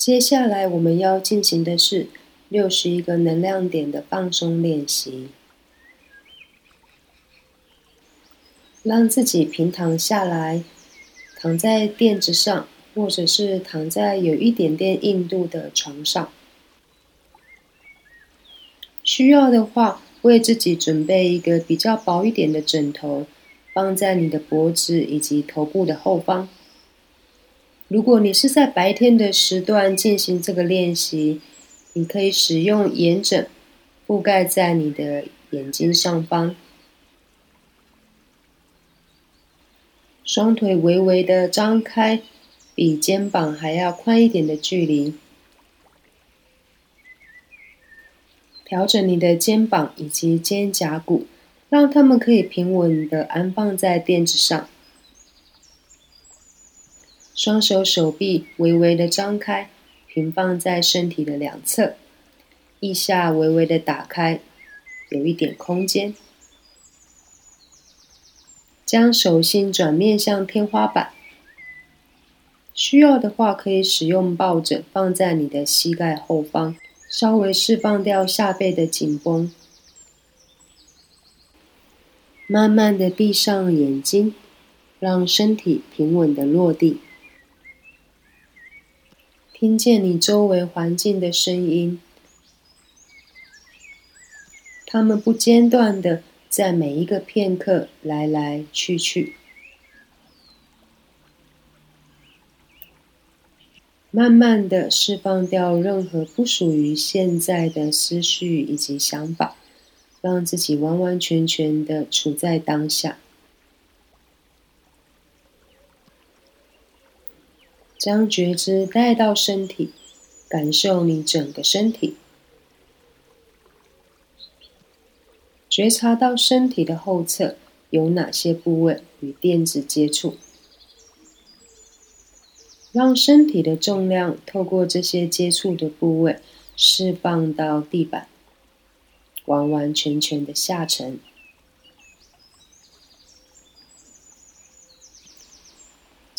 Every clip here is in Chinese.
接下来我们要进行的是六十一个能量点的放松练习，让自己平躺下来，躺在垫子上，或者是躺在有一点点硬度的床上。需要的话，为自己准备一个比较薄一点的枕头，放在你的脖子以及头部的后方。如果你是在白天的时段进行这个练习，你可以使用眼枕覆盖在你的眼睛上方，双腿微微的张开，比肩膀还要宽一点的距离，调整你的肩膀以及肩胛骨，让它们可以平稳的安放在垫子上。双手手臂微微的张开，平放在身体的两侧，腋下微微的打开，有一点空间。将手心转面向天花板。需要的话，可以使用抱枕放在你的膝盖后方，稍微释放掉下背的紧绷。慢慢的闭上眼睛，让身体平稳的落地。听见你周围环境的声音，它们不间断的在每一个片刻来来去去。慢慢的释放掉任何不属于现在的思绪以及想法，让自己完完全全的处在当下。将觉知带到身体，感受你整个身体，觉察到身体的后侧有哪些部位与垫子接触，让身体的重量透过这些接触的部位释放到地板，完完全全的下沉。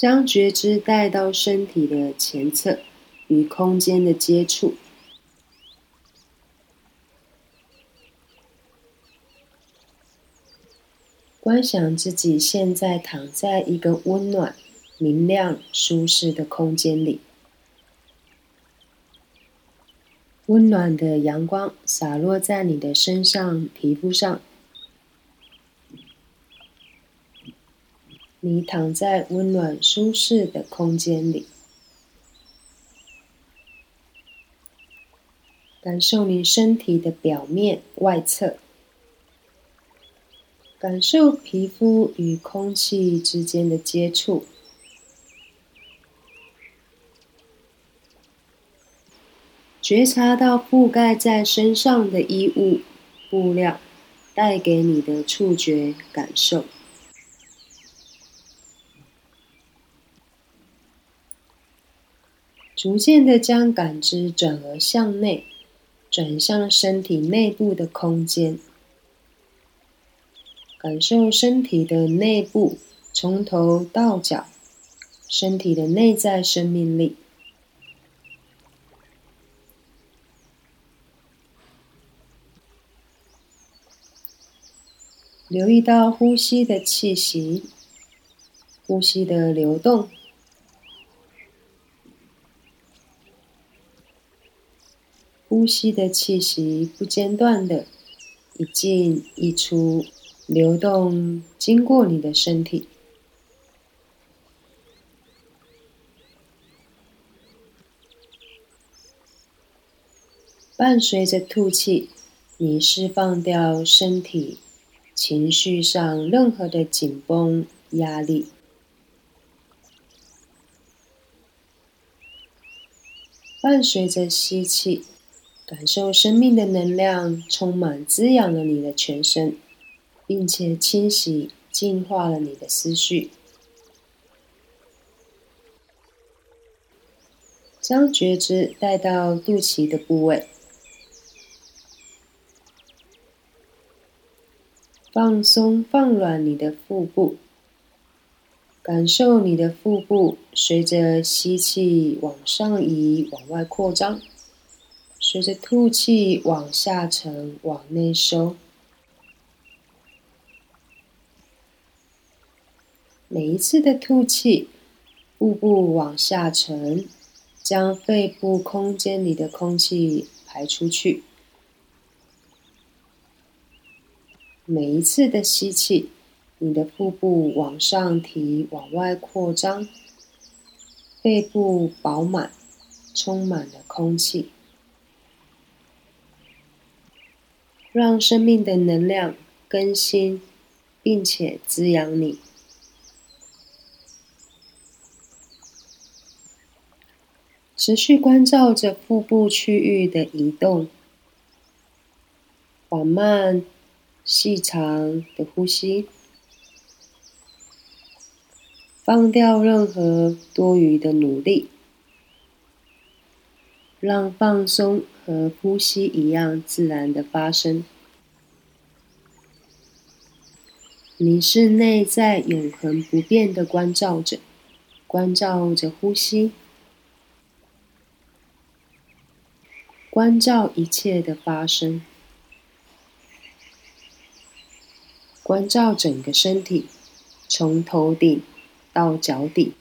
将觉知带到身体的前侧，与空间的接触。观想自己现在躺在一个温暖、明亮、舒适的空间里，温暖的阳光洒落在你的身上、皮肤上。你躺在温暖舒适的空间里，感受你身体的表面外侧，感受皮肤与空气之间的接触，觉察到覆盖在身上的衣物、布料带给你的触觉感受。逐渐的将感知转而向内，转向身体内部的空间，感受身体的内部，从头到脚，身体的内在生命力。留意到呼吸的气息，呼吸的流动。呼吸的气息不间断的，一进一出，流动经过你的身体，伴随着吐气，你释放掉身体情绪上任何的紧绷压力，伴随着吸气。感受生命的能量充满滋养了你的全身，并且清洗净化了你的思绪。将觉知带到肚脐的部位，放松放软你的腹部，感受你的腹部随着吸气往上移、往外扩张，随着吐气往下沉、往内收。每一次的吐气，腹部往下沉，将肺部空间里的空气排出去。每一次的吸气，你的腹部往上提，往外扩张，肺部饱满，充满了空气，让生命的能量更新，并且滋养你。持续关照着腹部区域的移动，缓慢。细长的呼吸，放掉任何多余的努力，让放松和呼吸一样自然的发生。你是内在永恒不变的关照者，关照着呼吸，关照一切的发生。关照整个身体，从头顶到脚底，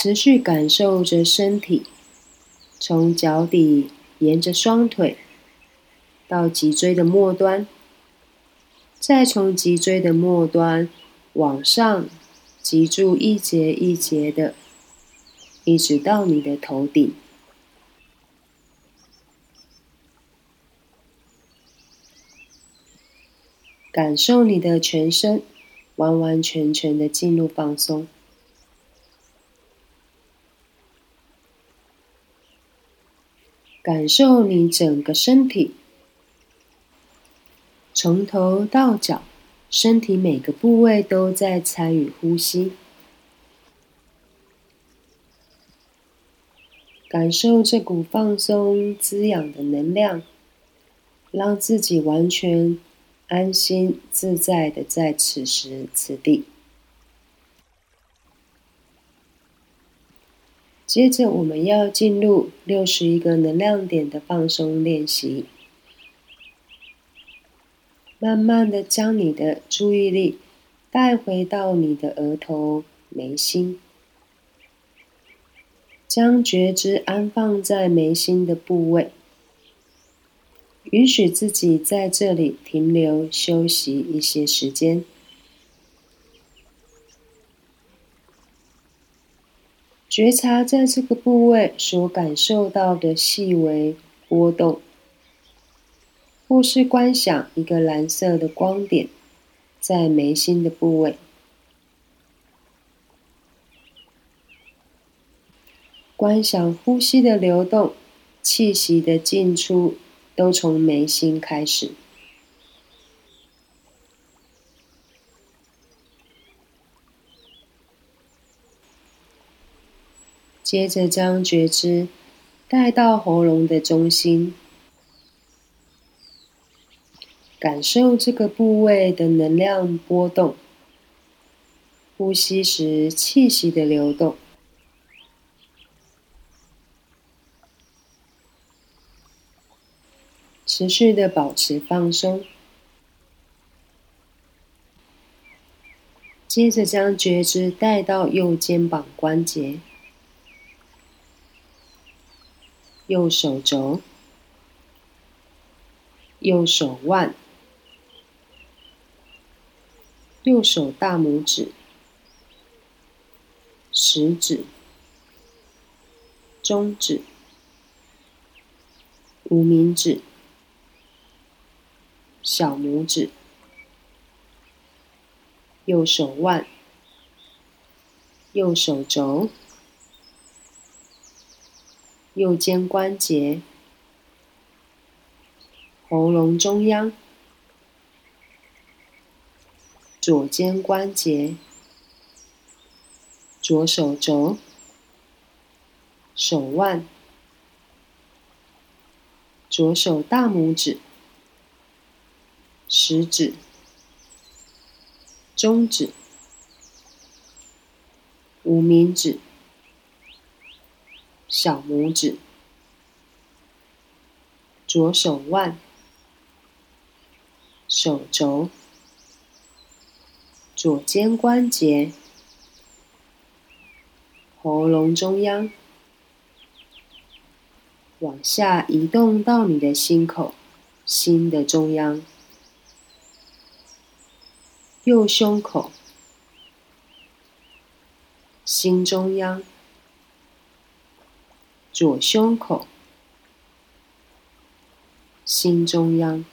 持续感受着身体，从脚底沿着双腿到脊椎的末端，再从脊椎的末端往上脊柱一节一节的，一直到你的头顶。感受你的全身完完全全的进入放松，感受你整个身体从头到脚，身体每个部位都在参与呼吸，感受这股放松滋养的能量，让自己完全。安心自在的在此时此地。接着，我们要进入六十一个能量点的放松练习。慢慢的将你的注意力带回到你的额头、眉心，将觉知安放在眉心的部位。允许自己在这里停留休息一些时间，觉察在这个部位所感受到的细微波动，或是观想一个蓝色的光点在眉心的部位，观想呼吸的流动，气息的进出。都从眉心开始，接着将觉知带到喉咙的中心，感受这个部位的能量波动，呼吸时气息的流动。持续的保持放松，接着将觉知带到右肩膀关节、右手肘、右手腕、右手大拇指、食指、中指、无名指。小拇指、右手腕、右手肘、右肩关节、喉咙中央、左肩关节、左手肘、手腕、左手大拇指、食指、中指、无名指、小拇指、左手腕、手肘、左肩关节。喉咙中央，往下移动到你的心口，心的中央，右胸口，心中央，左胸口，心中央，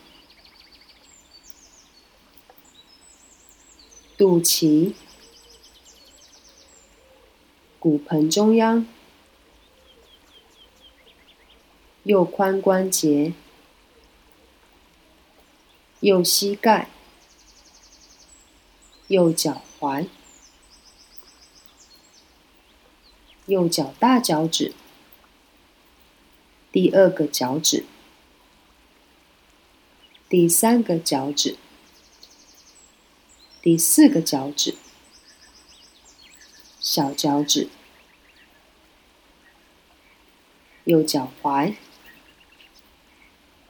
肚脐。骨盆中央，右髋关节，右膝盖，右脚踝，右脚大脚趾，第二个脚趾，第三个脚趾，第四个脚趾。小脚趾，右脚踝，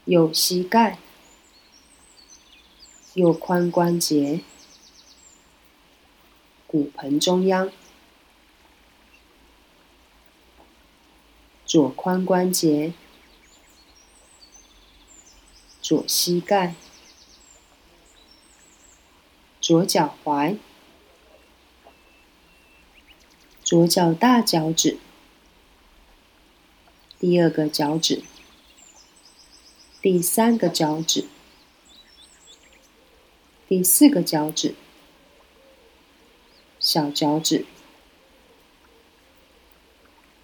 右膝盖，右髋关节，骨盆中央，左髋关节，左膝盖，左脚踝。左脚大脚趾，第二个脚趾，第三个脚趾，第四个脚趾，小脚趾，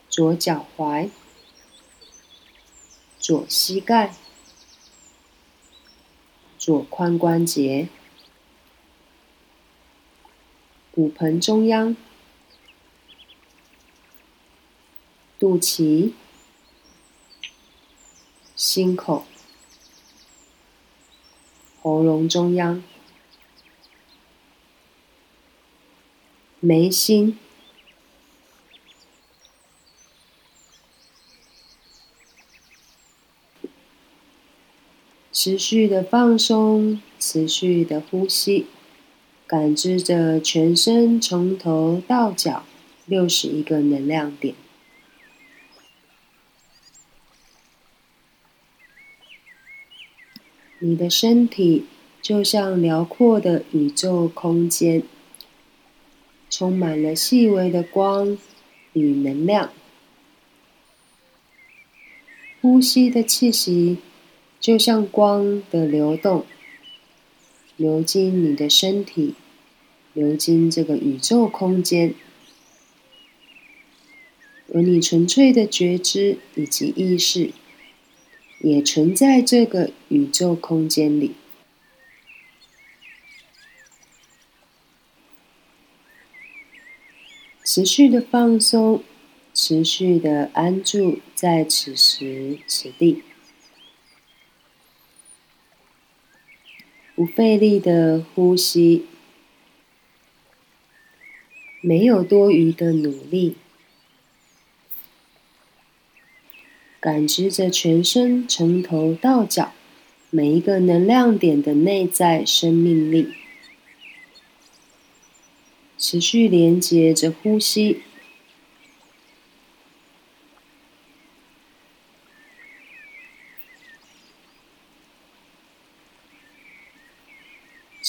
左脚踝，左膝盖，左髋关节，骨盆中央。肚脐、心口、喉咙中央、眉心，持续的放松，持续的呼吸，感知着全身从头到脚六十一个能量点。你的身体就像辽阔的宇宙空间，充满了细微的光与能量。呼吸的气息就像光的流动，流进你的身体，流进这个宇宙空间，而你纯粹的觉知以及意识。也存在这个宇宙空间里，持续的放松，持续的安住在此时此地，不费力的呼吸，没有多余的努力。感知着全身从头到脚每一个能量点的内在生命力，持续连接着呼吸，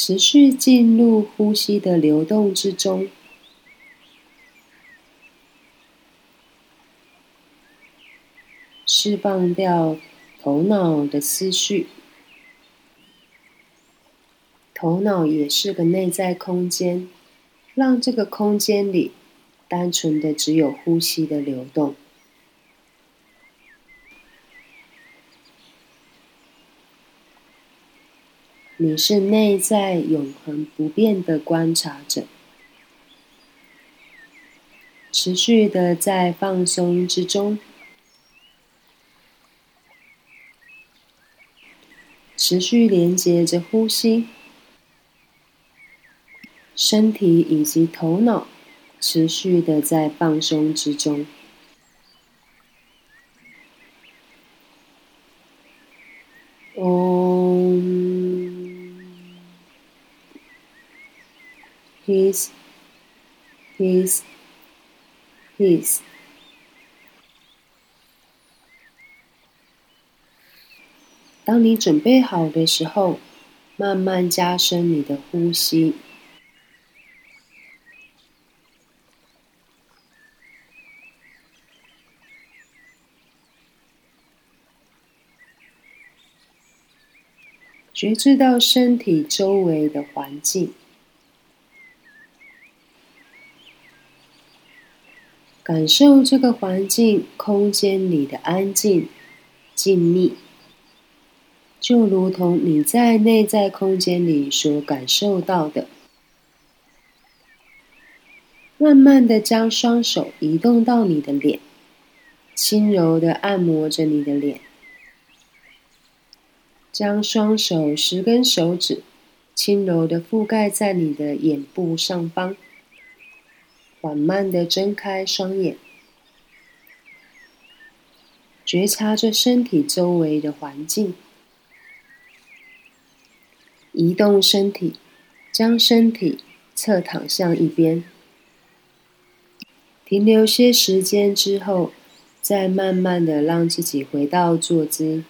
持续进入呼吸的流动之中。释放掉头脑的思绪，头脑也是个内在空间，让这个空间里单纯的只有呼吸的流动。你是内在永恒不变的观察者，持续的在放松之中。持续连接着呼吸，身体以及头脑持续的在放松之中。Peace, peace, peace。当你准备好的时候，慢慢加深你的呼吸，觉知到身体周围的环境。感受这个环境空间里的安静、静谧，就如同你在内在空间里所感受到的。慢慢的将双手移动到你的脸，轻柔的按摩着你的脸，将双手十根手指轻柔的覆盖在你的眼部上方。缓慢的睁开双眼，觉察着身体周围的环境，移动身体，将身体侧躺向一边，停留些时间之后，再慢慢的让自己回到坐姿，